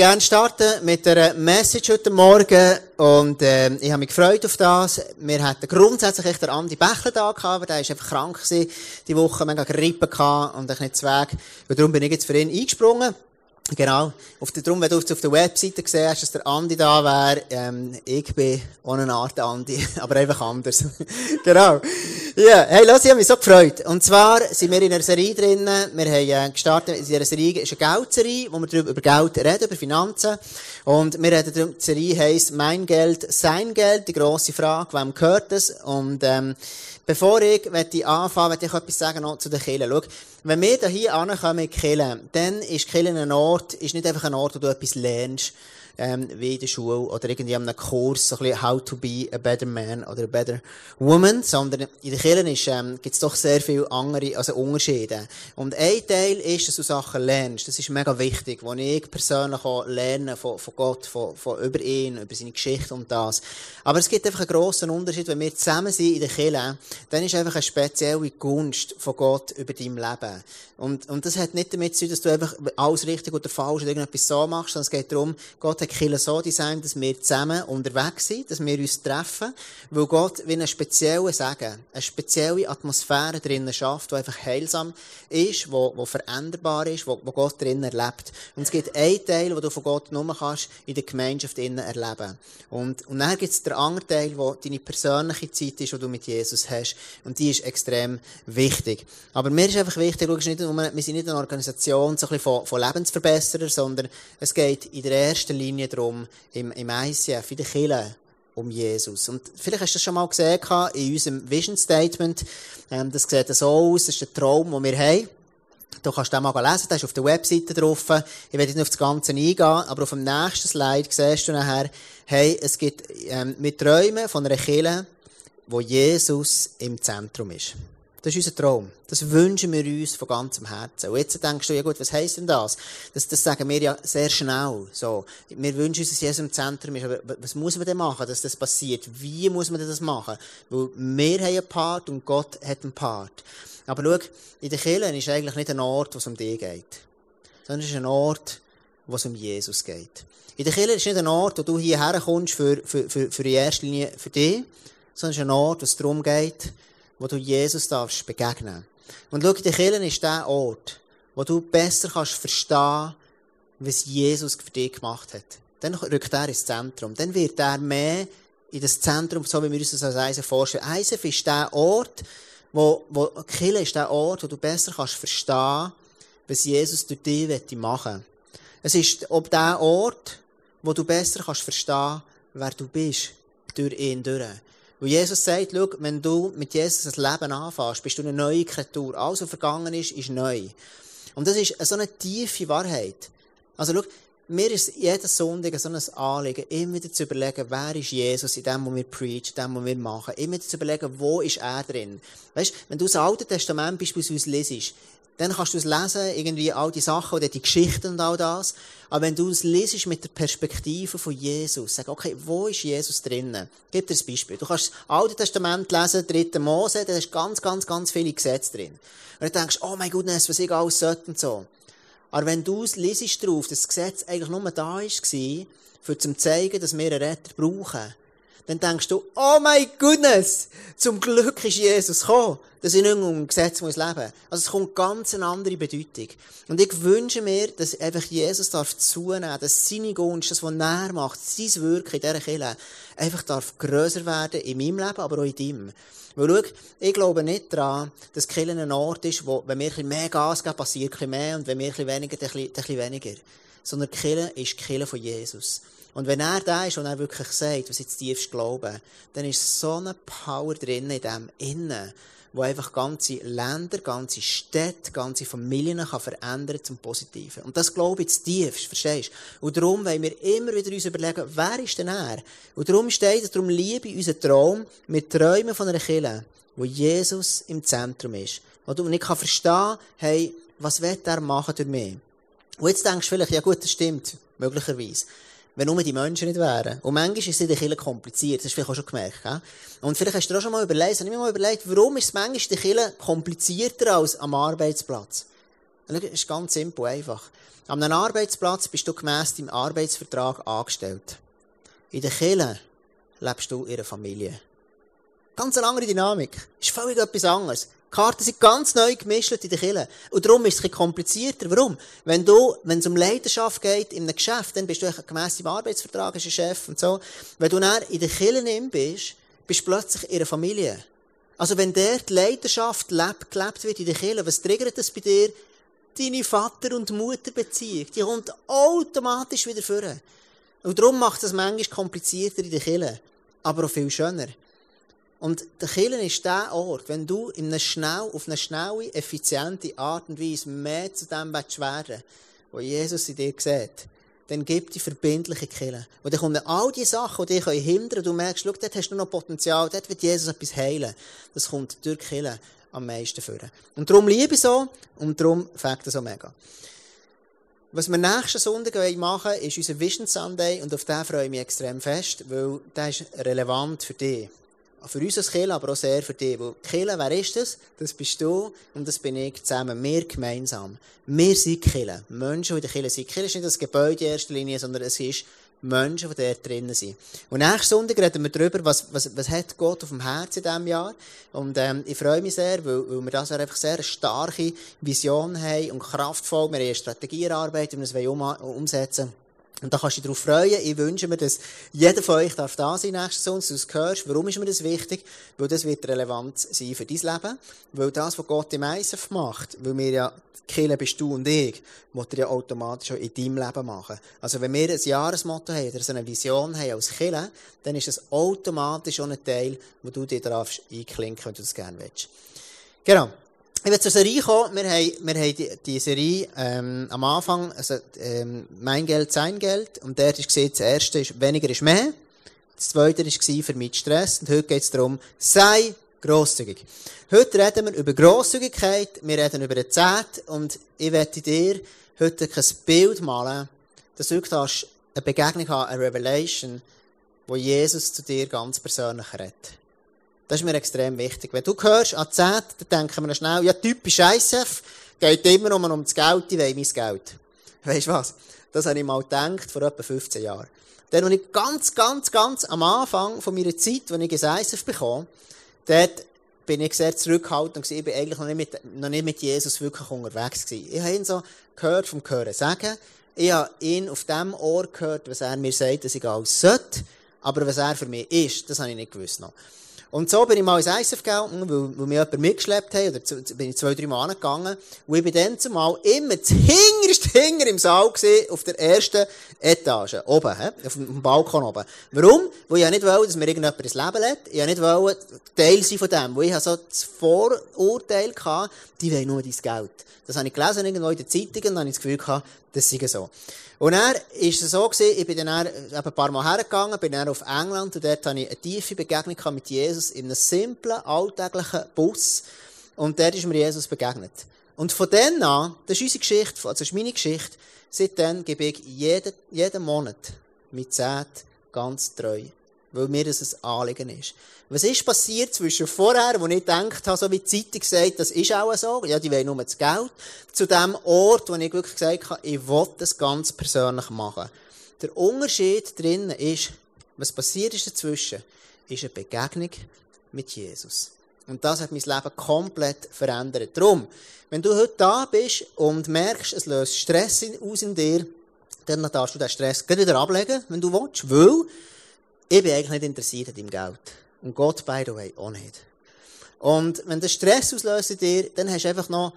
gerne starten mit einer Message heute Morgen und äh, ich habe mich gefreut auf das. Wir hatten grundsätzlich echt den Andi Bächler da gehabt, aber der war einfach krank gewesen, die Woche, mega Grippe gehabt und nicht zu Weg. Und darum bin ich jetzt für ihn eingesprungen. Genau. Auf der, darum, wenn du auf der Webseite gesehen hast, dass der Andi da wäre, ähm, ich bin auch eine Art Andi, aber einfach anders. genau. Ja, yeah. hey, los, ich habe mich so gefreut. Und zwar sind wir in einer Serie drinnen, wir haben äh, gestartet, in dieser Serie ist eine Geldserie, wo wir darüber, über Geld reden, über Finanzen. Und wir reden darum, die Serie heisst Mein Geld, Sein Geld, die grosse Frage, wem gehört es? Und, ähm, Bevor ich anfange, möchte ich etwas sagen noch zu den Kirchen. Schau, wenn wir hier ankommen in die Kirche, dann ist die ein Ort, ist nicht einfach ein Ort, wo du etwas lernst, ähm, wie in der Schule oder irgendwie an einem Kurs, so ein bisschen How to be a better man oder a better woman, sondern in der Kirche ähm, gibt es doch sehr viele andere, also Unterschiede. Und ein Teil ist, dass du Sachen lernst. Das ist mega wichtig, wo ich persönlich auch lerne von, von Gott, von, von über ihn, über seine Geschichte und das. Aber es gibt einfach einen grossen Unterschied, wenn wir zusammen sind in der Kirche, dann ist einfach eine spezielle Gunst von Gott über dein Leben. Und, und das hat nicht damit zu tun, dass du einfach alles richtig oder falsch oder irgendetwas so machst, sondern es geht darum, Gott hat Kirche so designt, dass wir zusammen unterwegs sind, dass wir uns treffen, weil Gott wie einen speziellen Sagen, eine spezielle Atmosphäre drinnen schafft, die einfach heilsam ist, wo, wo veränderbar ist, wo, wo Gott drinnen erlebt. Und es gibt einen Teil, wo du von Gott nur kannst in der Gemeinschaft drinnen erleben. Und, und dann gibt es den anderen Teil, wo deine persönliche Zeit ist, die du mit Jesus hast. Und die ist extrem wichtig. Aber mir ist einfach wichtig, wir sind nicht eine Organisation so ein bisschen von, von Lebensverbesserern, sondern es geht in der ersten Linie darum, im, im ICF, in der Kirche, um Jesus. Und vielleicht hast du das schon mal gesehen in unserem Vision Statement. Ähm, das sieht so aus, das ist der Traum, den wir haben. Du kannst den mal lesen, der ist auf der Webseite drauf. Ich werde nicht auf das Ganze eingehen, aber auf dem nächsten Slide siehst du nachher, hey, es gibt, ähm, wir träumen von einer Kirche, wo Jesus im Zentrum ist. Das ist unser Traum. Das wünschen wir uns von ganzem Herzen. Und jetzt denkst du, ja gut, was heisst denn das? Das, das sagen wir ja sehr schnell. So. Wir wünschen uns, dass Jesus im Zentrum ist. Aber was muss man denn machen, dass das passiert? Wie muss man denn das machen? Weil wir haben einen Part und Gott hat einen Part. Aber schau, in der Kirche ist eigentlich nicht ein Ort, wo es um dich geht. Sondern es ist ein Ort, wo es um Jesus geht. In der Kirche ist nicht ein Ort, wo du hierher kommst für, für, für, für die erste Linie für dich, sondern es ist ein Ort, wo es darum geht, wo du Jesus darfst begegnen. Und schau, die Kirche ist der Ort, wo du besser kannst verstehen, was Jesus für dich gemacht hat. Dann rückt er ins Zentrum. Dann wird er mehr in das Zentrum, so wie wir uns das als Eisen vorstellen. Eisen ist der Ort, wo, wo, Kirche ist der Ort, wo du besser kannst verstehen, was Jesus durch dich machen will. Es ist ob der Ort, wo du besser kannst verstehen, wer du bist, durch ihn durch. Weil Jesus sagt, schau, wenn du mit Jesus ein Leben anfängst, bist du eine neue Kreatur. Alles, was vergangen ist, ist neu. Und das ist so eine tiefe Wahrheit. Also schau, mir ist jeden Sonntag so ein Anliegen, immer wieder zu überlegen, wer ist Jesus in dem, was wir preach, in dem, was wir machen. Immer wieder zu überlegen, wo ist er drin. Weißt, wenn du das Alte Testament beispielsweise lesest, dann kannst du es lesen, irgendwie all die Sachen oder die Geschichten und all das. Aber wenn du es lesest mit der Perspektive von Jesus, sag, okay, wo ist Jesus drinnen? Gib dir ein Beispiel. Du kannst das Alte Testament lesen, 3. Mose, da ist ganz, ganz, ganz viele Gesetze drin. Und du denkst, oh mein Gott, was ich alles sollte und so. Aber wenn du es lesest drauf, dass das Gesetz eigentlich nur da war, für zu zeigen, dass wir einen Retter brauchen, dann denkst du, oh my goodness, zum Glück ist Jesus gekommen, dass ich nicht mehr um Gesetz leben muss. Also es kommt ganz eine andere Bedeutung. Und ich wünsche mir, dass einfach Jesus darf zunehmen, dass seine Gunst, das, was er macht, sein Wirken in dieser Kirche, einfach darf grösser werden in meinem Leben, aber auch in deinem. Weil schau, ich glaube nicht daran, dass Kirche ein Ort ist, wo, wenn wir ein bisschen mehr Gas geben, passiert ein bisschen mehr, und wenn wir ein bisschen weniger, dann ein bisschen weniger. Sondern Kirche ist die Kirche von Jesus. Und wenn er da ist und er wirklich sagt, was ich tiefst glaube, dann ist so eine Power drin in dem Innen, wo einfach ganze Länder, ganze Städte, ganze Familien kann verändern zum Positiven. Und das glaube ich tiefst, verstehst du? Und darum wollen wir immer wieder uns überlegen, wer ist denn er? Und darum steht darum liebe ich unseren Traum, mit Träumen von einer Kirche, wo Jesus im Zentrum ist. Und ich kann verstehen, hey, was wird er machen durch mich? Und jetzt denkst du vielleicht, ja gut, das stimmt, möglicherweise wenn nur die Menschen nicht wären. Und manchmal ist es in der Kirche kompliziert, das hast du vielleicht auch schon gemerkt. Und vielleicht hast du auch schon mal überlegt, ich habe mir mal überlegt, warum ist es manchmal in der Kirche komplizierter als am Arbeitsplatz? Das ist ganz simpel, einfach. An einem Arbeitsplatz bist du gemäss deinem Arbeitsvertrag angestellt. In der Kirche lebst du in einer Familie. Ganz eine andere Dynamik. Ist völlig etwas anderes. Karten sind ganz neu gemischt in der Kirche. Und darum ist es ein komplizierter. Warum? Wenn du, wenn es um Leidenschaft geht in einem Geschäft, dann bist du gemäss deinem Arbeitsvertrag als Chef und so. Wenn du dann in der Kirche bist, bist du plötzlich in einer Familie. Also wenn die Leidenschaft lebt, gelebt wird in der Kirche, was triggert das bei dir? Deine Vater- und Mutterbeziehung. Die kommt automatisch wieder vor. Und darum macht es manchmal komplizierter in der Kirche. Aber auch viel schöner. Und der Kirche ist der Ort, wenn du in einer schnell, auf eine schnelle, effiziente Art und Weise mehr zu dem werden was Jesus in dir sieht, dann gib die verbindliche Kirche. Und dann kommen all die Sachen, die dich hindern und du merkst, schau, dort hast du noch Potenzial, dort wird Jesus etwas heilen. Das kommt durch die am meisten führen. Und darum liebe ich so und darum fängt es so mega. Was wir nächsten Sonntag machen ist unser Vision Sunday und auf den freue ich mich extrem fest, weil der ist relevant für dich. Für uns als Kirche, aber auch sehr für dich. Weil Kirche, wer ist das? Das bist du und das bin ich zusammen. Wir gemeinsam. Wir sind Kirche. Menschen, die in der Kirche sind. Kirche ist nicht das Gebäude in erster Linie, sondern es ist Menschen, die dort drinnen sind. Und nächsten Sonntag reden wir darüber, was, was, was hat Gott auf dem Herzen in diesem Jahr. Und ähm, ich freue mich sehr, weil, weil wir das einfach sehr starke Vision haben und kraftvoll. Wir haben eine Strategie erarbeitet, wie wir es um, umsetzen wollen. Und da kannst du dich darauf freuen. Ich wünsche mir, dass jeder von euch darf da sein nächsten Sonntag, dass du es hörst. Warum ist mir das wichtig? Weil das wird relevant sein für dein Leben. Weil das, was Gott im ISF macht, weil wir ja, Kille bist du und ich, muss er ja automatisch auch in deinem Leben machen. Also wenn wir ein Jahresmotto haben oder so eine Vision haben als Kille, dann ist das automatisch auch ein Teil, wo du dir darfst einklinken, wenn du das gerne willst. Genau. Ich will zur Serie kommen. Wir haben, wir haben die, die Serie ähm, am Anfang, also ähm, Mein Geld, Sein Geld. Und dort ist gesehen, das erste ist, weniger ist mehr. Das zweite war mich Stress. Und heute geht es darum, sei grosszügig. Heute reden wir über Grosszügigkeit, wir reden über den Zehnt und ich werde dir heute ein Bild malen, dass du eine Begegnung haben, eine Revelation, wo Jesus zu dir ganz persönlich redet. Das ist mir extrem wichtig. Wenn du hörst 10, dann denken wir schnell, ja, typisch ISF, geht immer nur um das Geld, ich will mein Geld. Weißt du was? Das habe ich mal gedacht, vor etwa 15 Jahren. Dann, als ich ganz, ganz, ganz am Anfang von meiner Zeit, als ich ein ISF bekomme, dort bin ich sehr zurückhaltend und ich bin eigentlich noch nicht mit, noch nicht mit Jesus wirklich unterwegs gewesen. Ich habe ihn so gehört vom Hören sagen. Ich habe ihn auf dem Ohr gehört, was er mir sagt, dass ich alles sollte. Aber was er für mich ist, das habe ich nicht gewusst noch. Und so bin ich mal ins ISF gegangen, weil, weil mich jemand mitgeschleppt hat, oder zu, bin ich zwei, drei Mal angegangen. Und ich bin dann zumal immer das hinterste Hinger im Saal gewesen, auf der ersten Etage, oben, he? auf dem Balkon oben. Warum? Weil ich ja nicht wollte, dass mir irgendjemand ins Leben lädt. Ich nicht wollte Teil sein von dem. Weil ich so das Vorurteil hatte, die wollen nur dein Geld. Das habe ich gelesen irgendwo in den Zeitungen, und dann habe ich das Gefühl gehabt, das sei so. Und er ist es so gewesen, ich bin dann ein paar Mal hergegangen, bin dann auf England und dort hatte ich eine tiefe Begegnung mit Jesus in einem simplen, alltäglichen Bus. Und dort ist mir Jesus begegnet. Und von dann an, das ist unsere Geschichte, also das ist meine Geschichte, seitdem gebe ich jeden, jeden Monat mit Zehnt ganz treu. Weil mir das ein Anliegen ist. Was ist passiert zwischen vorher, wo ich gedacht habe, so wie die Zeitung sagt, das ist auch so, ja, die wollen nur das Geld, zu dem Ort, wo ich wirklich gesagt habe, ich will das ganz persönlich machen. Der Unterschied drinnen ist, was passiert ist dazwischen, ist eine Begegnung mit Jesus. Und das hat mein Leben komplett verändert. Darum, wenn du heute da bist und merkst, es löst Stress aus in dir, dann darfst du den Stress wieder ablegen, wenn du willst, weil ich bin eigentlich nicht interessiert an deinem Geld. Und Gott, by the way, auch nicht. Und wenn der Stress auslöst in dir, dann hast du einfach noch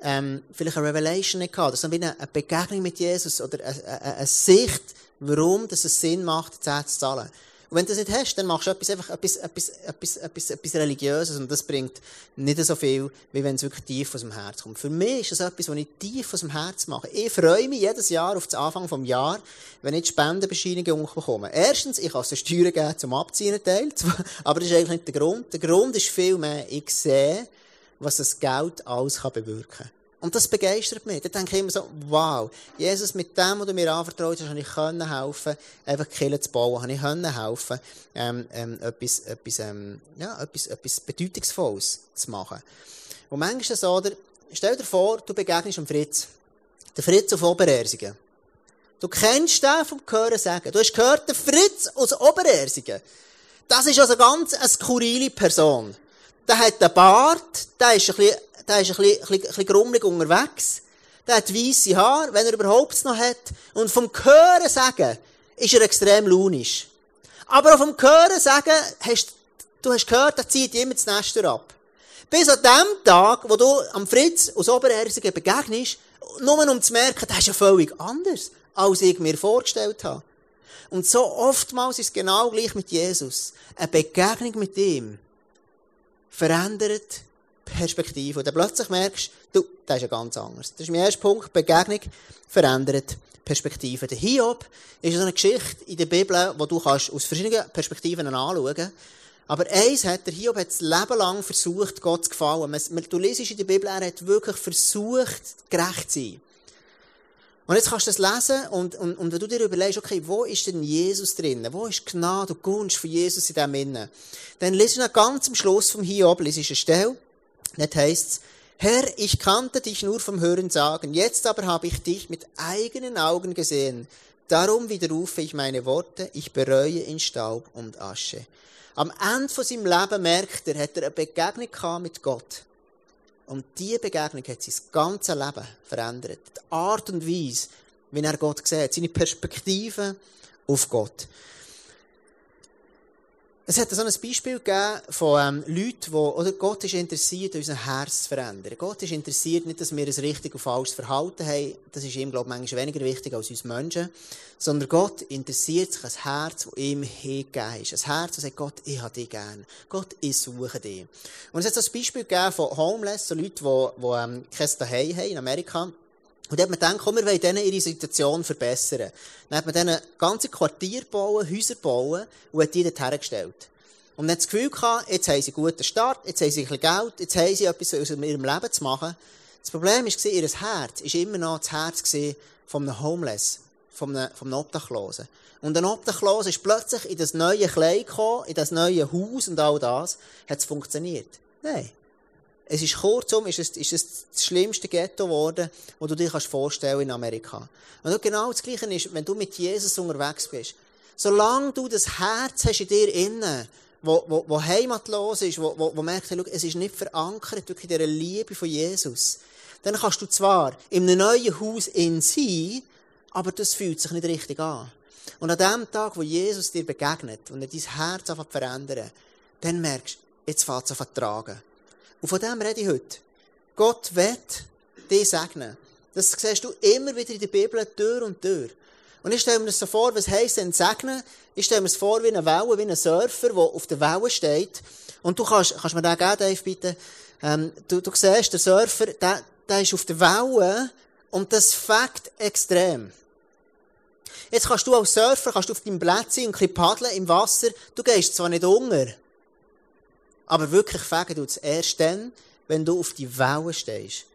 ähm, vielleicht eine Revelation nicht gehabt, also eine Begegnung mit Jesus oder eine, eine, eine Sicht, warum das es Sinn macht, 10 zu zahlen. Und wenn du das nicht hast, dann machst du etwas, einfach etwas, etwas, etwas, etwas, etwas Religiöses und das bringt nicht so viel, wie wenn es wirklich tief aus dem Herz kommt. Für mich ist das etwas, was ich tief aus dem Herz mache. Ich freue mich jedes Jahr auf den Anfang des Jahres, wenn ich die Spendenbescheinigungen bekomme. Erstens, ich kann es Steuern geben zum Abziehen Teil, aber das ist eigentlich nicht der Grund. Der Grund ist vielmehr, ich sehe, was das Geld alles bewirken kann. Und das begeistert mich. Da denke ich immer so, wow, Jesus, mit dem, was du mir anvertraut hast, habe ich können helfen, einfach Kirche zu bauen, habe ich können helfen, ähm, ähm, etwas, etwas, ähm, ja, etwas, etwas Bedeutungsvolles zu machen. Und manchmal ist so, oder, stell dir vor, du begegnest dem Fritz. Der Fritz auf Oberersingen. Du kennst den vom Hören sagen. Du hast gehört, der Fritz aus Oberersingen. Das ist also ganz eine skurrile Person. Der hat einen Bart, der ist ein bisschen, der ist ein bisschen, ein bisschen, grummelig unterwegs. Der hat weisse Haare, wenn er überhaupt noch hat. Und vom Hören sagen ist er extrem launisch. Aber auch vom Hören sagen, hast, du hast gehört, er zieht immer das Nester ab. Bis an dem Tag, wo du am Fritz aus Oberersingen begegnest, nur um zu merken, das ist ja völlig anders, als ich mir vorgestellt habe. Und so oftmals ist es genau gleich mit Jesus. Eine Begegnung mit ihm verändert Perspektive. Und dann plötzlich merkst du, das ist ja ganz anders. Das ist mein erster Punkt. Begegnung verändert Perspektive. Der Hiob ist so eine Geschichte in der Bibel, wo du kannst aus verschiedenen Perspektiven anschauen kannst. Aber eins hat der Hiob hat das Leben lang versucht, Gott zu gefallen. Du liest in der Bibel, er hat wirklich versucht, gerecht zu sein. Und jetzt kannst du das lesen und, und, und wenn du dir überlegst, okay, wo ist denn Jesus drin? Wo ist Gnade und Gunst von Jesus in dem Innen? Dann liest du ganz am Schluss vom Hiob, liest eine Stelle, dort heisst Herr, ich kannte dich nur vom Hören sagen, jetzt aber habe ich dich mit eigenen Augen gesehen. Darum widerrufe ich meine Worte, ich bereue in Staub und Asche. Am Ende von seinem Leben merkt er, hat er eine Begegnung mit Gott. Und diese Begegnung hat sein ganzes Leben verändert. Die Art und Weise, wie er Gott sieht, seine Perspektive auf Gott. Es hat so ein Beispiel gegeben von ähm, Leuten, die, oder Gott ist interessiert, unser Herz zu verändern. Gott ist interessiert nicht, dass wir ein richtig und falsches Verhalten haben. Das ist ihm, glaube ich, manchmal weniger wichtig als uns Menschen. Sondern Gott interessiert sich ein Herz, das ihm hingegeben ist. Ein Herz, das sagt, Gott, ich habe dich gern. Gott, ich suche dich. Und es hat so ein Beispiel gegeben von Homeless, so Leute, die, die ähm, kein Zuhause haben in Amerika. Und dann hat man gedacht, komm, wir wollen denen ihre Situation verbessern. Dann hat man denen ganze Quartier bauen, Häuser bauen und hat die dort hergestellt. Und dann hat das Gefühl gehabt, jetzt haben sie einen guten Start, jetzt haben sie ein bisschen Geld, jetzt haben sie etwas aus ihrem Leben zu machen. Das Problem war, ihr Herz war immer noch das Herz von einem Homeless, von einem, von einem Obdachlosen. Und ein Obdachloser ist plötzlich in das neue Kleid gekommen, in das neue Haus und all das. Hat es funktioniert? Nein. Es ist kurzum, ist es, ist es das schlimmste Ghetto geworden, das du dir kannst vorstellen in Amerika. Und genau das Gleiche ist, wenn du mit Jesus unterwegs bist. Solange du das Herz hast in dir innen, wo, wo, wo heimatlos ist, wo, wo, wo merkt, schau, es ist nicht verankert wirklich in dieser Liebe von Jesus, dann kannst du zwar in einem neuen Haus in sein, aber das fühlt sich nicht richtig an. Und an dem Tag, wo Jesus dir begegnet und er dein Herz anfängt zu verändern, dann merkst du, jetzt fängt es an zu tragen. Und von dem rede ich heute. Gott wird dich segnen. Das siehst du immer wieder in der Bibel, Tür und Tür. Und ich stelle mir das so vor, was heisst denn segnen? Ich stelle mir das vor wie eine Welle, wie ein Surfer, der auf der Welle steht. Und du kannst, kannst mir den geben, Dave, bitte? Ähm, du, du siehst, der Surfer, der, der ist auf der Welle und das fängt extrem. Jetzt kannst du als Surfer, kannst du auf deinem Plätzchen ein bisschen paddeln im Wasser. Du gehst zwar nicht unter, aber wirklich fegen du es erst dann, wenn du auf die Wellen stehst.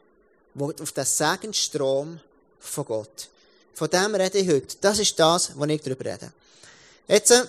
Wo, auf den Segenstrom von Gott. Von dem rede ich heute. Das ist das, was ich darüber rede. Jetzt, äh,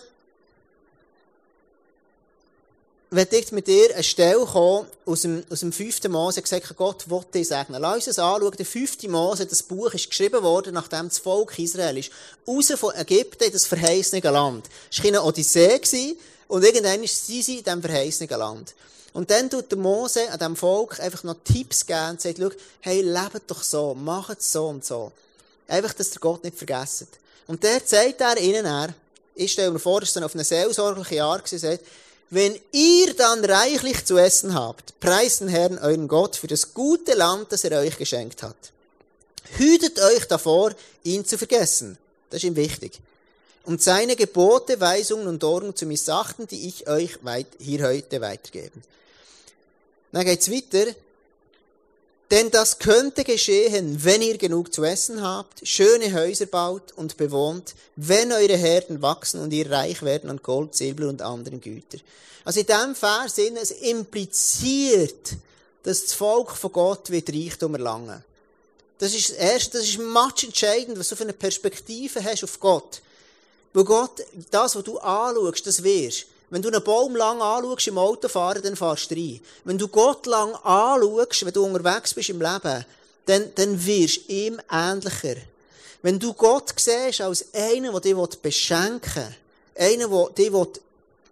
wenn ich mit dir eine Stelle kommen aus dem, aus dem fünften Mose, gesagt, Gott will dich segnen. Lass uns das anschauen. Der fünfte Mose, das Buch ist geschrieben worden, nachdem das Volk Israel ist, raus von Ägypten in das verheißene Land. Es war eine Odyssee, und irgendwann sind sie in diesem verheißenen Land. Und dann tut der Mose an diesem Volk einfach noch Tipps geben und sagt, schau, hey, lebt doch so, macht so und so. Einfach, dass der Gott nicht vergessen. Und der sagt er ihnen, er, ich stelle mir vor, dass dann auf eine seelsorgliche Art gesagt wenn ihr dann reichlich zu essen habt, preist den Herrn euren Gott für das gute Land, das er euch geschenkt hat. Hütet euch davor, ihn zu vergessen. Das ist ihm wichtig und seine Gebote, Weisungen und Ordnungen zu missachten, die ich euch hier heute weitergebe. Dann geht's weiter. Denn das könnte geschehen, wenn ihr genug zu essen habt, schöne Häuser baut und bewohnt, wenn eure Herden wachsen und ihr reich werden an Gold, Silber und anderen Gütern. Also in diesem Vers sind es impliziert, dass das Volk von Gott wird Reichtum erlangen. Das ist das Erste, das ist entscheidend, was du für eine Perspektive hast auf Gott. Weil Gott, das, was du anschaust, das wirst. Wenn du einen Baum lang anschaust im Autofahren, dann fahrst du rein. Wenn du Gott lang anschaust, wenn du unterwegs bist im Leben, dann, dann wirst du ihm ähnlicher. Wenn du Gott siehst als einen, der dich beschenken will, einen, der dich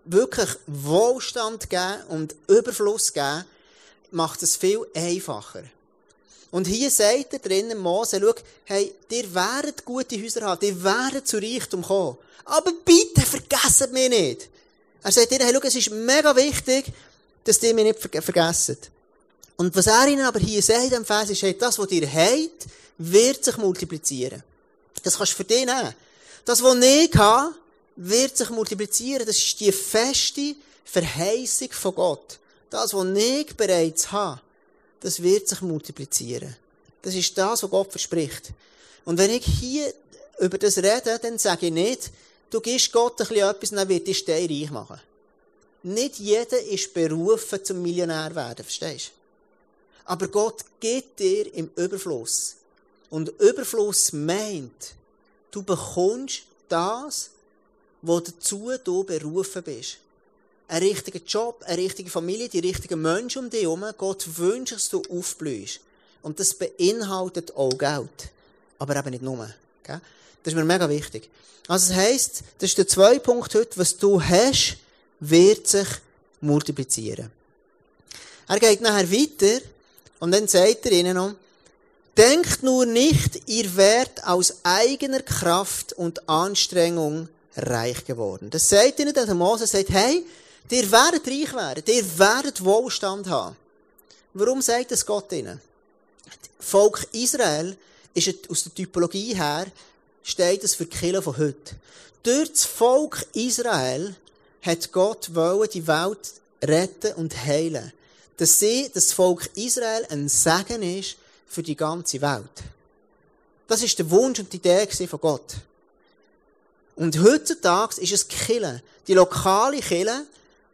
wirklich Wohlstand geben und Überfluss geben, macht es viel einfacher. Und hier sagt er drinnen, Mose, schau, hey, dir werdet gute Häuser haben, dir werdet zu Reichtum kommen. Aber bitte vergesst mich nicht. Er sagt dir, hey, schau, es ist mega wichtig, dass ihr mich nicht vergesst. Und was er ihnen aber hier sagt im Vers ist, hey, das, was ihr habt, wird sich multiplizieren. Das kannst du für dich nehmen. Das, was ich habe, wird sich multiplizieren. Das ist die feste Verheißung von Gott. Das, was ich bereits habe, das wird sich multiplizieren. Das ist das, was Gott verspricht. Und wenn ich hier über das rede, dann sage ich nicht, du gibst Gott ein bisschen etwas dann wird dich Stein reich machen. Nicht jeder ist berufen zum Millionär werden, verstehst du? Aber Gott gibt dir im Überfluss. Und Überfluss meint, du bekommst das, wo dazu du berufen bist. Ein richtiger Job, eine richtige Familie, die richtigen Menschen um dich herum. Gott wünscht, dass du aufblühst. Und das beinhaltet auch Geld. Aber eben nicht nur. Das ist mir mega wichtig. Also das heisst, das ist der zweite Punkt heute, was du hast, wird sich multiplizieren. Er geht nachher weiter und dann sagt er ihnen noch, denkt nur nicht, ihr werdet aus eigener Kraft und Anstrengung reich geworden. Das sagt ihnen der Mose, sagt, hey, ihr werdet reich werden, ihr werdet Wohlstand haben. Warum sagt das Gott ihnen? Volk Israel ist aus der Typologie her, steht es für die Kirche von heute. Durch das Volk Israel hat Gott wollen, die Welt retten und heilen. Dass sie, das Volk Israel ein Segen ist für die ganze Welt. Das ist der Wunsch und die Idee von Gott. Und heutzutage ist es Kille, die lokale Kille,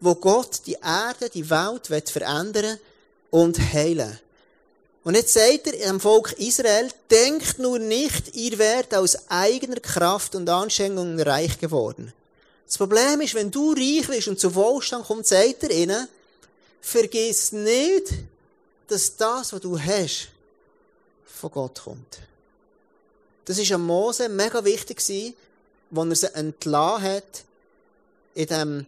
wo Gott die Erde, die Welt verändern und heilen. Und jetzt sagt er dem Volk Israel, denkt nur nicht, ihr werdet aus eigener Kraft und Anstrengung reich geworden. Das Problem ist, wenn du reich bist und zu Wohlstand kommt, sagt er ihnen, vergiss nicht, dass das, was du hast, von Gott kommt. Das ist am Mose mega wichtig gewesen, wo er sie entlassen hat in diesem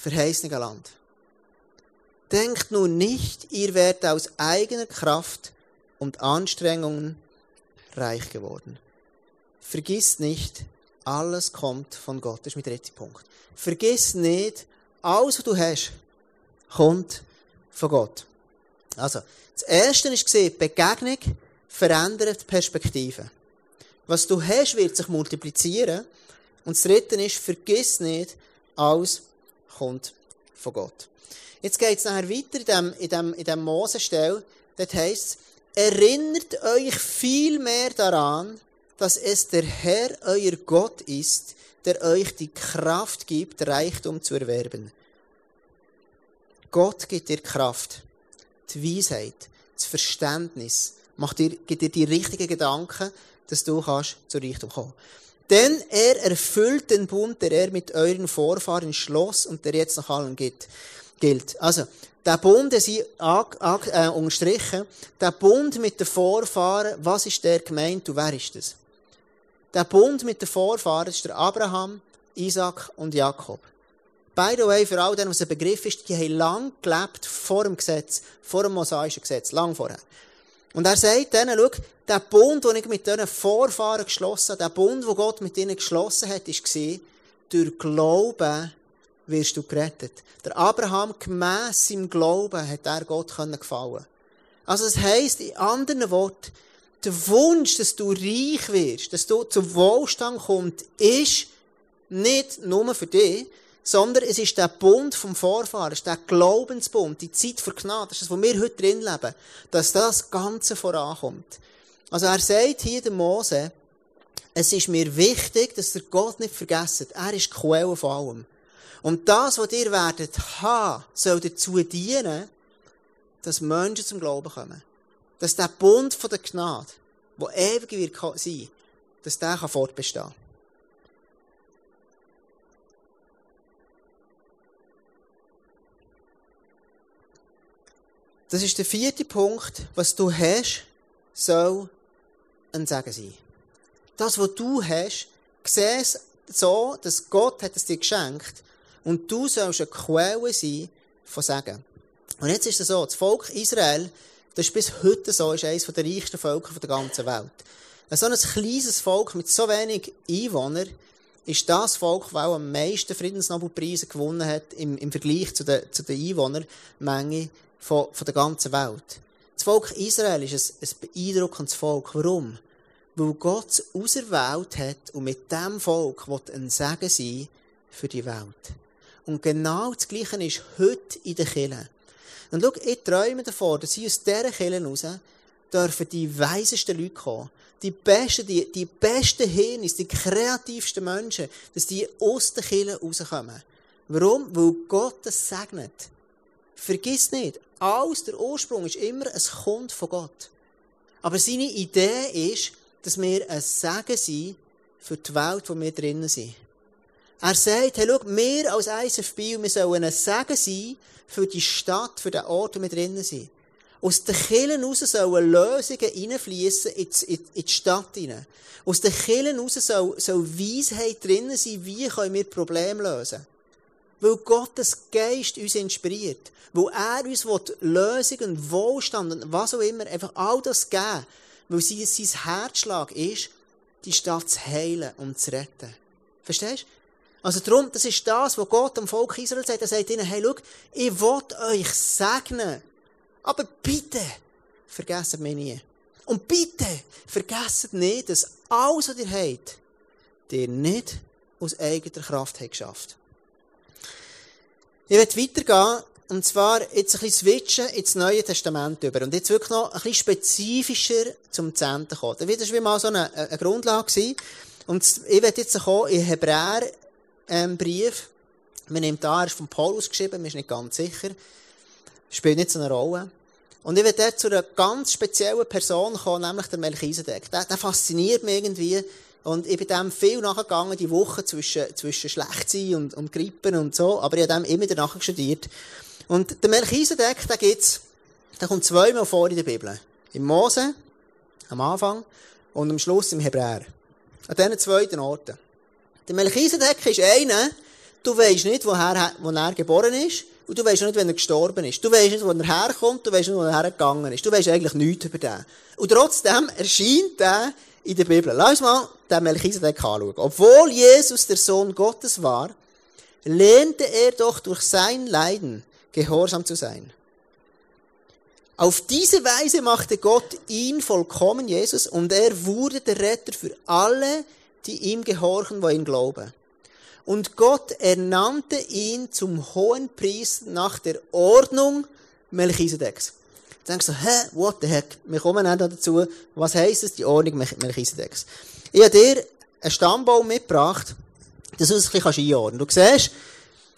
verheißenen Land. Denkt nun nicht, ihr werdet aus eigener Kraft und Anstrengungen reich geworden. Vergiss nicht, alles kommt von Gott. Das ist mein dritter Punkt. Vergiss nicht, alles, was du hast, kommt von Gott. Also, das erste ist gesehen, Begegnung verändert die Perspektive. Was du hast, wird sich multiplizieren. Und das dritte ist, vergiss nicht, alles kommt von Gott. Jetzt geht es nachher weiter in dem, in dem, in dem Mosestell. Dort heisst es, erinnert euch viel mehr daran, dass es der Herr, euer Gott ist, der euch die Kraft gibt, Reichtum zu erwerben. Gott gibt dir Kraft, die Weisheit, das Verständnis, macht dir, gibt dir die richtigen Gedanken, dass du kannst zu Reichtum kommen. Denn er erfüllt den Bund, der er mit euren Vorfahren schloss und der jetzt noch allen gilt. Also, der Bund, den sie äh, unterstrichen, der Bund mit den Vorfahren, was ist der gemeint und wer ist das? Der Bund mit den Vorfahren ist der Abraham, Isaac und Jakob. By the way, für all den, was ein Begriff ist, die haben lang gelebt vor dem Gesetz, vor dem mosaischen Gesetz, lang vorher. Und er sagt denen, schau, der Bund, den ich mit diesen Vorfahren geschlossen habe, der Bund, den Gott mit ihnen geschlossen hat, war, durch Glauben wirst du gerettet. Der Abraham, gemäss seinem Glauben, hat er Gott gefallen Also, das heisst, in anderen Worten, der Wunsch, dass du reich wirst, dass du zum Wohlstand kommst, ist nicht nur für dich, sondern es ist der Bund vom Vorfahren, es ist der Glaubensbund, die Zeit für Gnade, das ist das, wo wir heute drin leben, dass das Ganze vorankommt. Also er sagt hier der Mose, es ist mir wichtig, dass ihr Gott nicht vergesst. Er ist die Quelle von allem. Und das, was ihr werdet haben, soll dazu dienen, dass Menschen zum Glauben kommen. Dass der Bund von der Gnade, der ewig wird sein, dass der fortbestehen kann. Das ist der vierte Punkt. Was du hast, soll ein Segen sein. Das, was du hast, sieh es so, dass Gott hat es dir geschenkt und du sollst eine Quelle sein von Segen. Und jetzt ist es so, das Volk Israel, das ist bis heute so, ist eines der reichsten Völker der ganzen Welt. So ein kleines Volk mit so wenig Einwohnern ist das Volk, das am meisten Friedensnobelpreise gewonnen hat im, im Vergleich zu der, zu der Einwohnermenge von, von der ganzen Welt. Das Volk Israel ist ein, ein beeindruckendes Volk. Warum? Weil Gott es auserwählt hat und mit dem Volk wird ein Segen sein für die Welt. Und genau das Gleiche ist heute in der Kirche. Und schau, ich träume davor, dass sie aus dieser Kirche raus dürfen die weisesten Leute kommen. Die besten, die, die besten Hirnis, die kreativsten Menschen, dass die aus der Kirche rauskommen. Warum? Weil Gott es segnet. Vergiss nicht, alles, der Ursprung ist immer, es kommt von Gott. Aber seine Idee ist, dass wir ein Segen sind für die Welt, wo wir drinnen sind. Er sagt, hey, schau, wir als ISFB, wir sollen ein Segen sein für die Stadt, für den Ort, wo wir drinnen sind. Aus den Kirchen heraus sollen Lösungen reinfließen in die Stadt hinein. Aus den Kirchen heraus soll, soll Weisheit drinnen sein, wie können wir Probleme lösen. Weil Gottes Geist uns inspiriert. Weil er uns Lösungen, Wohlstand und was auch immer, einfach all das geben. Weil sein, sein Herzschlag ist, die Stadt zu heilen und zu retten. Verstehst du? Also darum, das ist das, was Gott am Volk Israel sagt. Er sagt ihnen, hey, schau, ich will euch segnen. Aber bitte, vergesst mich nie. Und bitte, vergesst nicht, dass alles, was ihr habt, ihr nicht aus eigener Kraft habt geschafft. Ich werde weitergehen, und zwar jetzt ein bisschen switchen ins Neue Testament über. Und jetzt wirklich noch ein bisschen spezifischer zum Zehnten kommen. Das war mal so eine, eine Grundlage gewesen. Und ich werde jetzt kommen in Hebräer, ähm. Man nimmt da, er ist von Paulus geschrieben, man ist nicht ganz sicher. Spielt nicht so eine Rolle. Und ich werde dort zu einer ganz speziellen Person kommen, nämlich der Melchisedek. Der, der fasziniert mich irgendwie. Und ich bin dem viel nachgegangen, die Woche zwischen, zwischen Schlechtsein und, und Grippen und so. Aber ich habe dem immer wieder nachgestudiert. Und der Melchisedek, der gibt's, der kommt zweimal vor in der Bibel. Im Mose, am Anfang, und am Schluss im Hebräer. An diesen zweiten Orten. Der Melchisedek ist einer, du weisst nicht, woher, wo er geboren ist, und du weisst nicht, wenn er gestorben ist. Du weisst nicht, wo er herkommt, du weisst nicht, wo er hergegangen ist. Du weisst eigentlich nichts über den. Und trotzdem erscheint der in der Bibel. Lass uns mal den Melchisedek anschauen. Obwohl Jesus der Sohn Gottes war, lehnte er doch durch sein Leiden gehorsam zu sein. Auf diese Weise machte Gott ihn vollkommen, Jesus, und er wurde der Retter für alle, die ihm gehorchen, wo ihn glauben. Und Gott ernannte ihn zum hohen Priester nach der Ordnung Melchisedeks. Denkst du, hä, what the heck? Wir kommen auch dazu. Was heisst es, die Ordnung Melchisedeks? Ich habe dir einen Stammbaum mitgebracht, dass du es ein bisschen einordnen kannst. Du siehst,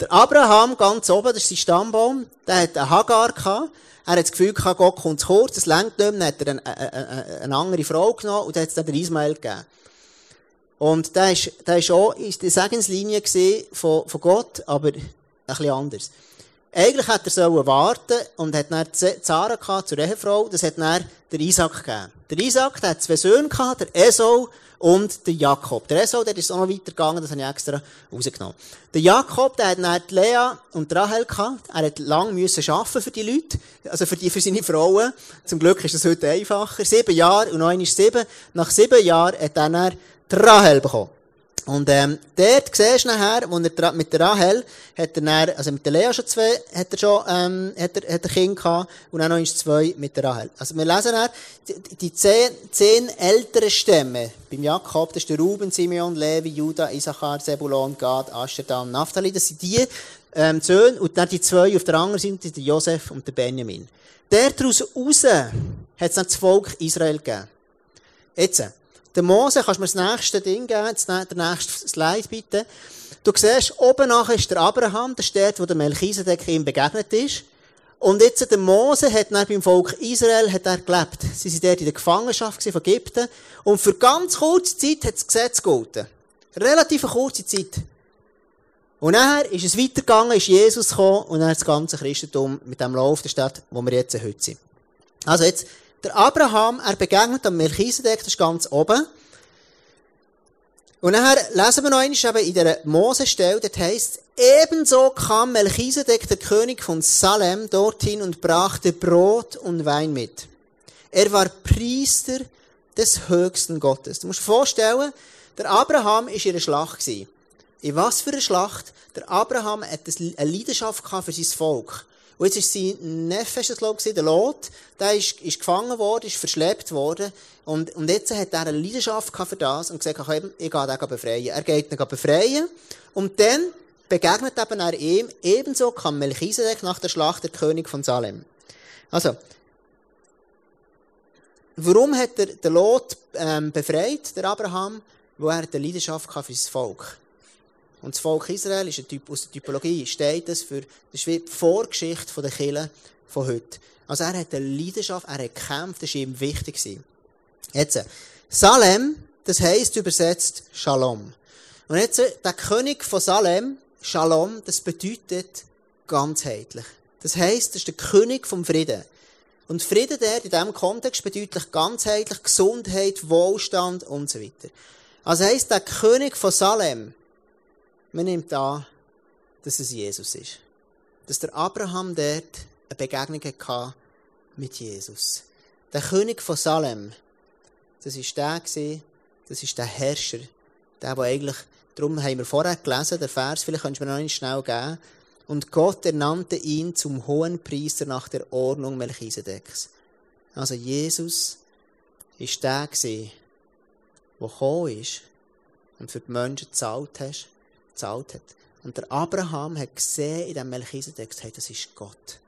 der Abraham ganz oben, das ist sein Stammbaum, der hat eine Hagar gehabt. Er hat das Gefühl gehabt, Gott kommt zu kurz, das längt nicht mehr, dann hat er eine, eine, eine, andere Frau genommen und dann hat es dann den Ismael gegeben. Und der ist, der ist auch in der Segenslinie von, von Gott, aber ein bisschen anders. Eigentlich hätte er sollen warten und hat dann Zara gehabt, zur Ehefrau, das hat dann der Isaac gegeben. Der Isaac, der hat zwei Söhne gehabt, der Esau und der Jakob. Der Esau, der ist auch noch weitergegangen, das habe ich extra rausgenommen. Der Jakob, der hat dann Lea und Rahel gehabt. Er hat lang müssen arbeiten für die Leute, also für die, für seine Frauen. Zum Glück ist das heute einfacher. Sieben Jahre und neun ist sieben. Nach sieben Jahren hat er dann Rahel bekommen. Und, ähm, dort siehst du nachher, wo er mit der Rahel, hat er dann, also mit der Lea schon zwei, hat er schon, ähm, hat er, hat er Kind gehabt, und dann noch eins zwei mit der Rahel. Also wir lesen dann, die, die zehn, zehn älteren Stämme, beim Jakob, das ist der Ruben, Simeon, Levi, Judah, Isachar, Zebulon, Gad, Asher, Dan, Naphtali, das sind die, ähm, Söhne, und dann die zwei auf der anderen Seite, der Josef und der Benjamin. Der daraus raus, hat es dann das Volk Israel gegeben. Jetzt, der Mose, kannst du mir das nächste Ding geben, der nächste Slide bitte. Du siehst, oben nachher ist der Abraham, der steht, wo der Melchisedek ihm begegnet ist. Und jetzt, der Mose hat dann beim Volk Israel hat er gelebt. Sie sind dort in der Gefangenschaft von Ägypten. Und für ganz kurze Zeit hat das Gesetz gegolten. Relativ kurze Zeit. Und nachher ist es weitergegangen, ist Jesus gekommen und dann das ganze Christentum mit dem Lauf der Stadt, wo wir jetzt heute sind. Also jetzt, der Abraham, er begegnet am Melchisedek, das ist ganz oben. Und nachher lesen wir noch einmal eben in der Mose-Stelle, das heisst, ebenso kam Melchisedek, der König von Salem, dorthin und brachte Brot und Wein mit. Er war Priester des höchsten Gottes. Du musst dir vorstellen, der Abraham war in einer Schlacht. In was für einer Schlacht? Der Abraham eine Leidenschaft für sein Volk. Und jetzt ist sein Neffe, ist das, glaube ich, der Lot, der ist, ist gefangen worden, ist verschleppt worden. Und, und jetzt hat er eine Leidenschaft für das und gesagt, ich, gehe den befreien. Er geht ihn befreien. Und dann begegnet eben er ihm, ebenso kam Melchisedek nach der Schlacht der König von Salem. Also, warum hat er den Lot ähm, befreit, der Abraham? Weil er eine Leidenschaft für sein Volk. Und das Volk Israel ist ein Typ, aus der Typologie, steht das für, das ist wie die Vorgeschichte der Kirche von heute. Also er hat eine Leidenschaft, er hat gekämpft, das war ihm wichtig. Jetzt, Salem, das heisst übersetzt Shalom. Und jetzt, der König von Salem, Shalom, das bedeutet ganzheitlich. Das heisst, das ist der König vom Frieden. Und Frieden der in diesem Kontext bedeutet ganzheitlich Gesundheit, Wohlstand und so weiter. Also heisst, der König von Salem, man nimmt an, dass es Jesus ist. Dass der Abraham dort eine Begegnung hatte mit Jesus. Der König von Salem, das ist der das ist der Herrscher, der, der eigentlich, darum haben wir vorher gelesen, der Vers, vielleicht könntest du mir noch nicht schnell geben. Und Gott ernannte ihn zum hohen Priester nach der Ordnung Melchisedeks. Also Jesus ist der der gekommen ist und für die Menschen gezahlt hast, gezahlt hat. Und der Abraham hat gesehen in dem Melchisedek, hey, das ist Gott.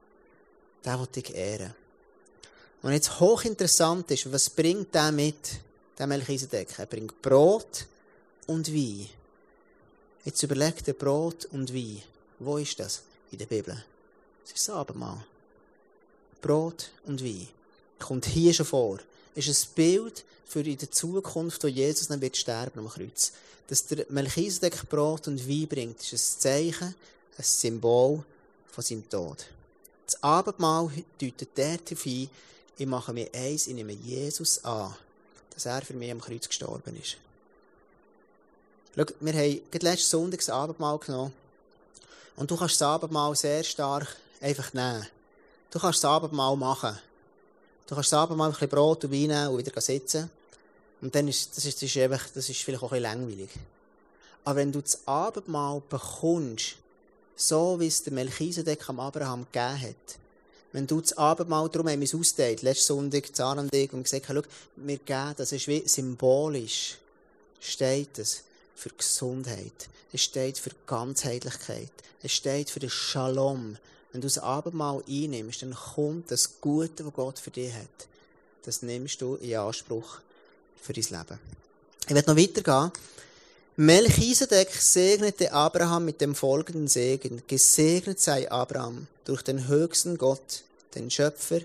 Der will ich ehren. Und jetzt hochinteressant ist, was bringt der mit, der Melchisedek? Er bringt Brot und Wein. Jetzt überlegt er Brot und Wein. Wo ist das in der Bibel? Das ist das Abendmahl. Brot und Wein. Kommt hier schon vor. Ist ein Bild für in der Zukunft, wo Jesus dann wird sterben am Kreuz. Dass der Melchisedek Brot und Wein bringt, ist ein Zeichen, ein Symbol von seinem Tod. Das Abendmahl deutet darauf ein, ich mache mir eins, ich nehme Jesus an, dass er für mich am Kreuz gestorben ist. Schau, wir haben letzten Sonntag das Abendmahl genommen. Und du kannst das Abendmahl sehr stark einfach nehmen. Du kannst das Abendmahl machen. Du kannst das Abendmahl ein bisschen Brot und Wein nehmen und wieder sitzen. Und dann ist, das ist, das ist einfach, das ist vielleicht auch ein bisschen langweilig. Aber wenn du das Abendmahl bekommst, so wie es der Melchisedek am Abraham gegeben hat, wenn du das Abendmahl, darum haben wir es ausgeteilt, letzten Sonntag, Zahnandig, und gesagt, schau, wir geben, das ist wie symbolisch, steht es für Gesundheit. Es steht für Ganzheitlichkeit. Es steht für den Shalom. Wenn du das Abendmahl einnimmst, dann kommt das Gute, was Gott für dich hat. Das nimmst du in Anspruch für dein Leben. Ich werde noch weitergehen. Melchisedek segnete Abraham mit dem folgenden Segen. Gesegnet sei Abraham durch den höchsten Gott, den Schöpfer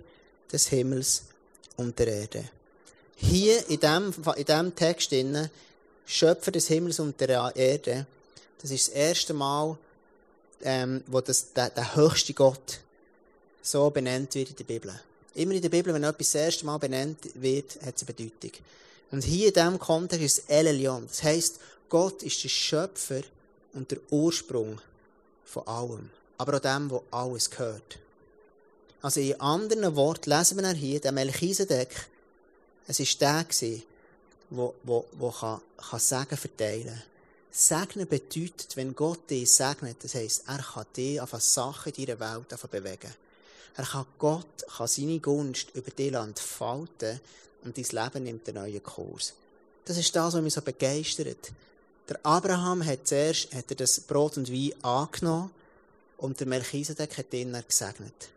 des Himmels und der Erde. Hier in diesem in dem Text drin, Schöpfer des Himmels und der Erde, das ist das erste Mal, ähm, wo das, der, der höchste Gott so benannt wird in der Bibel. Immer in der Bibel, wenn etwas das erste Mal benannt wird, hat es eine Bedeutung. Und hier in diesem Kontext ist es El. Das heisst, Gott ist der Schöpfer und der Ursprung von allem. Aber auch dem, wo alles gehört. Also in anderen Worten lesen wir hier, der Melchisedek, es war der wo, wo, wo kann, kann Segen verteilen kann. Segnen bedeutet, wenn Gott dich segnet, das heisst, er kann dich auf eine Sache in deiner Welt bewegen. Er kann Gott kann seine Gunst über dich entfalten und dein Leben nimmt einen neuen Kurs. Das ist das, was mich so begeistert. Der Abraham hat zuerst hat er das Brot und Wein angenommen und der Melchisedek hat ihn gesegnet.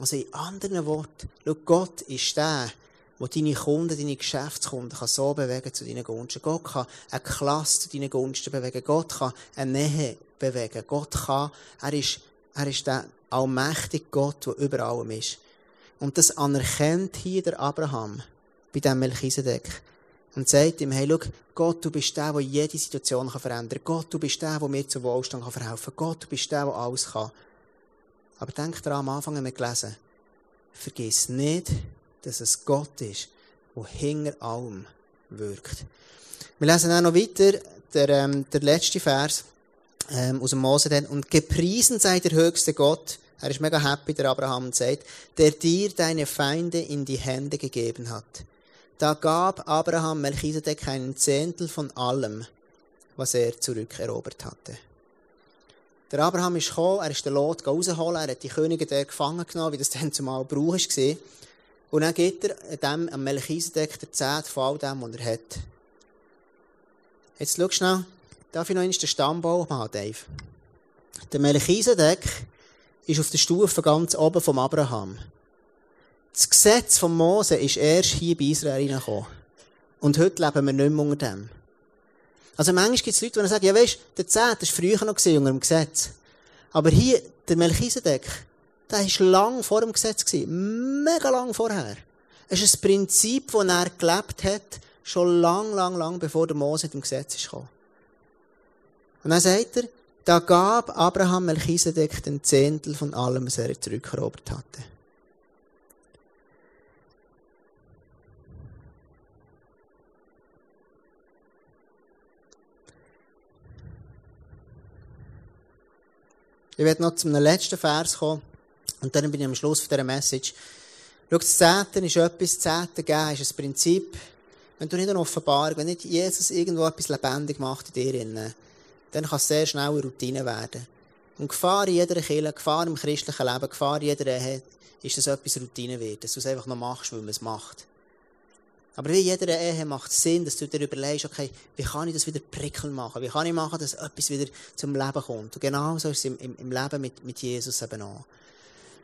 Also in anderen Worten, schau, Gott ist der, der deine Kunden, deine Geschäftskunden kann so bewegen zu deinen Gunsten. Gott kann eine Klasse zu deinen Gunsten bewegen. Gott kann eine Nähe bewegen. Gott kann, er ist, er ist der allmächtige Gott, der über allem ist. Und das anerkennt hier der Abraham bei dem Melchisedek. Und sagt ihm, hey, schau, Gott, du bist der, der jede Situation verändern kann. Gott, du bist der, der mir zum Wohlstand verhelfen kann. Gott, du bist der, der alles kann. Aber denk daran, am Anfang haben wir gelesen, vergiss nicht, dass es Gott ist, der hinter allem wirkt. Wir lesen auch noch weiter, der, ähm, der letzte Vers ähm, aus dem Mose. Dann. Und gepriesen sei der höchste Gott, er ist mega happy, der Abraham, sagt, der dir deine Feinde in die Hände gegeben hat. Da gab Abraham Melchisedek einen Zehntel von allem, was er zurückerobert hatte. Der Abraham ist gekommen, er ist den Lot rausholen, er hat die Könige der gefangen genommen, wie das dann zumal Brauch war. Und dann gibt er dem, am Melchisedek der Zehnte von all dem, was er hat. Jetzt schau schnell, darf ich noch einmal den Stammbaum machen, Dave? Der Melchisedek ist auf der Stufe ganz oben vom Abraham. Das Gesetz von Mose ist erst hier bei Israel reingekommen. Und heute leben wir nicht mehr unter dem. Also manchmal gibt es Leute, die sagen, ja weisst, der Zehnt war früher noch unter dem Gesetz. Aber hier, der Melchisedek, der war lang vor dem Gesetz. Mega lang vorher. Es ist ein Prinzip, das er gelebt hat, schon lang, lang, lang bevor der Mose dem Gesetz gekommen. Und dann sagt er, da gab Abraham Melchisedek den Zehntel von allem, was er zurückerobert hatte. Ich werde noch zum letzten Vers kommen. Und dann bin ich am Schluss von dieser Message. Schau, das Zehnte ist etwas, das Zehnte geben ist ein Prinzip. Wenn du nicht eine Offenbarung, wenn nicht Jesus irgendwo etwas lebendig macht in dir, dann kann es sehr schnell eine Routine werden. Und Gefahr in jeder Kirche, Gefahr im christlichen Leben, Gefahr in jeder Ehe, ist, dass etwas Routine wird, dass du es einfach noch machst, weil man es macht. Aber wie jeder Ehe macht es Sinn, dass du dir überlegst, okay, wie kann ich das wieder prickeln machen? Wie kann ich machen, dass etwas wieder zum Leben kommt? Und genau so ist es im, im, im Leben mit, mit Jesus eben auch.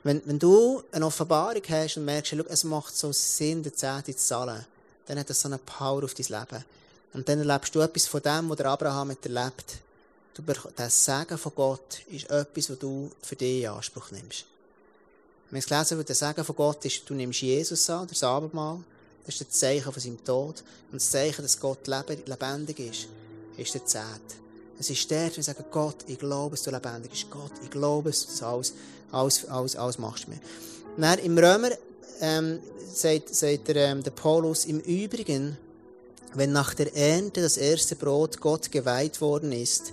Wenn, wenn du eine Offenbarung hast und merkst, schau, es macht so Sinn, die Zehnte zu zahlen, dann hat das so eine Power auf dein Leben. Und dann erlebst du etwas von dem, was der Abraham hat erlebt. Du, das Segen von Gott ist etwas, was du für dich in Anspruch nimmst. Wir haben gelesen, der Segen von Gott ist, du nimmst Jesus an, das Abendmahl, das ist das Zeichen von seinem Tod. Und das Zeichen, dass Gott lebendig ist, ist der Zehnt. Es ist der, wir sagen, Gott, ich glaube, dass du lebendig bist. Gott, ich glaube, dass du alles, alles, alles, alles machst mir. Dann im Römer ähm, sagt, sagt der, ähm, der Paulus, im Übrigen, wenn nach der Ernte das erste Brot Gott geweiht worden ist,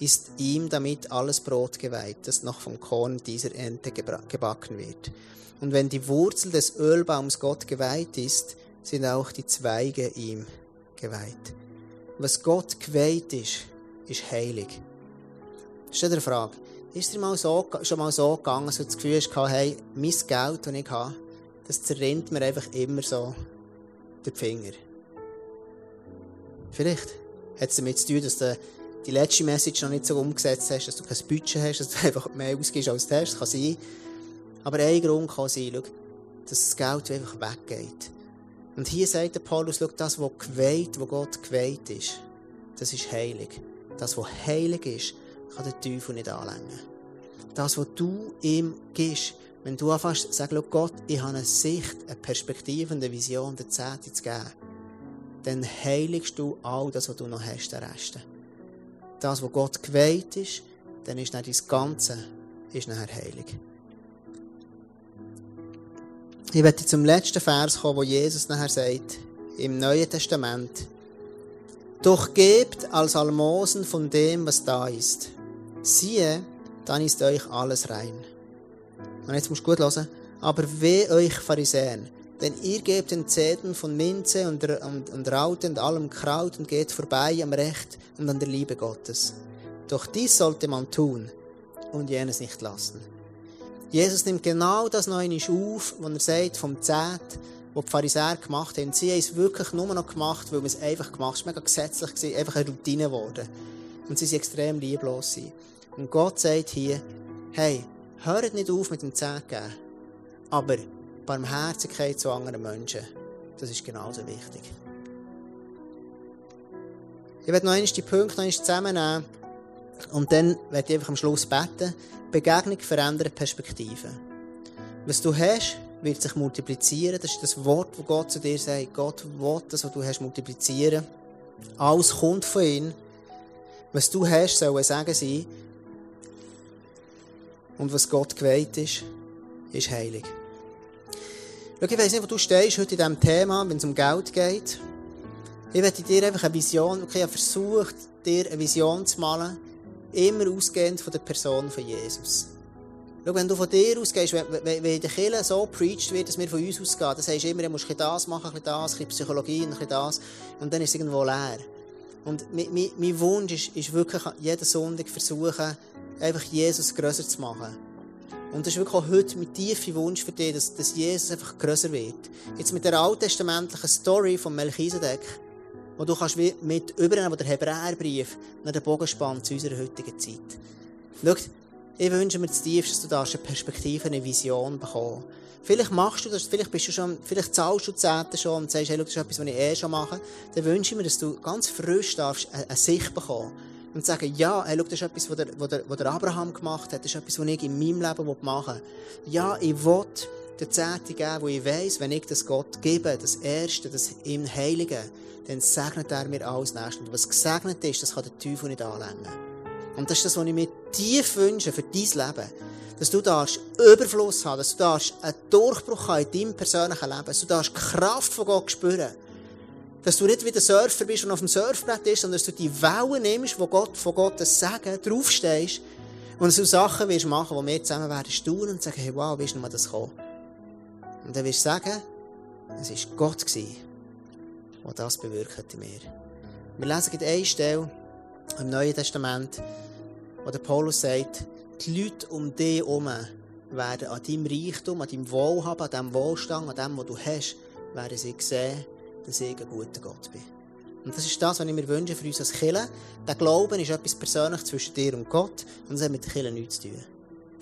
ist ihm damit alles Brot geweiht, das noch vom Korn dieser Ernte gebacken wird. Und wenn die Wurzel des Ölbaums Gott geweiht ist, sind auch die Zweige ihm geweiht. Was Gott geweiht ist, ist heilig. Das ist eine Frage. Ist dir mal so, schon mal so gegangen, dass du das Gefühl hast, hey, mein Geld, das ich habe, das zerrinnt mir einfach immer so die Finger? Vielleicht hat es damit zu tun, dass du die letzte Message noch nicht so umgesetzt hast, dass du kein Budget hast, dass du einfach mehr ausgibst als du hast. Das kann sein. Aber ein Grund kann sein, schau, dass das Geld einfach weggeht. Und hier sagt der Paulus, schau, das, was geweiht, wo Gott geweiht ist, das ist heilig. Das, was heilig ist, kann der Teufel nicht anlängen. Das, was du ihm gibst, wenn du anfängst, sag, schau, Gott, ich habe eine Sicht, eine Perspektive, eine Vision, der Zehnte zu geben, dann heiligst du all das, was du noch hast, den Rest. Das, was Gott geweiht ist, dann ist dein Ganze ist nachher heilig. Ich werde zum letzten Vers kommen, wo Jesus nachher sagt, im Neuen Testament, doch gebt als Almosen von dem, was da ist. Siehe, dann ist euch alles rein. Und jetzt musst du gut hören. Aber weh euch Pharisäern, denn ihr gebt den Zählen von Minze und, und, und Raute und allem Kraut und geht vorbei am Recht und an der Liebe Gottes. Doch dies sollte man tun und jenes nicht lassen. Jesus nimmt genau das noch einmal auf, was er sagt vom Zehnt, was die Pharisäer gemacht haben. Sie haben es wirklich nur noch gemacht, weil man es einfach gemacht hat. Es war mega gesetzlich, einfach eine Routine geworden. Und sie sind extrem lieblos. Und Gott sagt hier, hey, hört nicht auf mit dem Zehnt geben, aber Barmherzigkeit zu anderen Menschen, das ist genauso wichtig. Ich werde noch einmal die Punkte noch zusammennehmen und dann werde ich einfach am Schluss beten. Begegnung verändert Perspektive. Was du hast, wird sich multiplizieren. Das ist das Wort, das Gott zu dir sagt. Gott will das, was du hast, multiplizieren. Alles kommt von ihm. Was du hast, soll ein Segen sein. Und was Gott geweiht ist, ist heilig. Schau, ich weiss nicht, wo du stehst heute in diesem Thema, wenn es um Geld geht. Ich werde dir einfach eine Vision, okay, ich habe versucht, dir eine Vision zu malen, immer ausgehend von der Person von Jesus. Schau, wenn du von dir ausgehst, wenn, wenn, wenn in der Kirche so preached wird, dass wir von uns ausgehen, dann sagst du immer, du musst ein das machen, ein das, ein bisschen Psychologie, ein bisschen das, und dann ist es irgendwo leer. Und mein, mein, mein Wunsch ist, ist wirklich, jeden Sonntag versuchen, einfach Jesus grösser zu machen. Und das ist wirklich auch heute mein tiefer Wunsch für dich, dass, dass Jesus einfach grösser wird. Jetzt mit der alttestamentlichen Story von Melchisedek, wo du kannst mit übernehmen, wo der Hebräerbrief nach den Bogen spannt zu unserer heutigen Zeit. Schau, ich wünsche mir zutiefst, dass du da eine Perspektive, eine Vision bekommst. Vielleicht machst du das, vielleicht bist du schon, vielleicht zahlst du Zehnte schon und sagst, hey, schau, das ist etwas, was ich eh schon mache. Dann wünsche ich mir, dass du ganz frisch darfst eine Sicht bekommen. Und sagen, ja, hey, schau, das ist etwas, was der, was der, was der Abraham gemacht hat, das ist etwas, was ich in meinem Leben machen will. Ja, ich will den Zehnte geben, wo ich weiss, wenn ich das Gott gebe, das Erste, das im Heiligen, dann segnet er mir alles nächste. Und was gesegnet ist, das kann der Teufel nicht anlängen. Und das ist das, was ich mir tief wünsche für dein Leben. Dass du darfst Überfluss haben, dass du darfst einen Durchbruch haben in deinem persönlichen Leben, dass du darfst die Kraft von Gott spüren. Dass du nicht wie der Surfer bist und auf dem Surfbrett bist, sondern dass du die Wellen nimmst, wo Gott, von Gottes Sagen draufstehst und du Sachen wirst machen, wo wir zusammen werden staunen und sagen, hey, wow, wie ist denn das gekommen? Und dann wirst du sagen, es war Gott, der das bewirkt hat in mir. Wir lesen in einer Stelle im Neuen Testament, wo der Paulus sagt, die Leute um dich herum werden an deinem Reichtum, an deinem Wohlhaben, an dem Wohlstand, an dem, was du hast, werden sie sehen, dass ich ein guter Gott bin. Und das ist das, was ich mir wünsche für uns als Kirche. Der Glauben ist etwas persönlich zwischen dir und Gott und das hat mit Kirche nichts zu tun.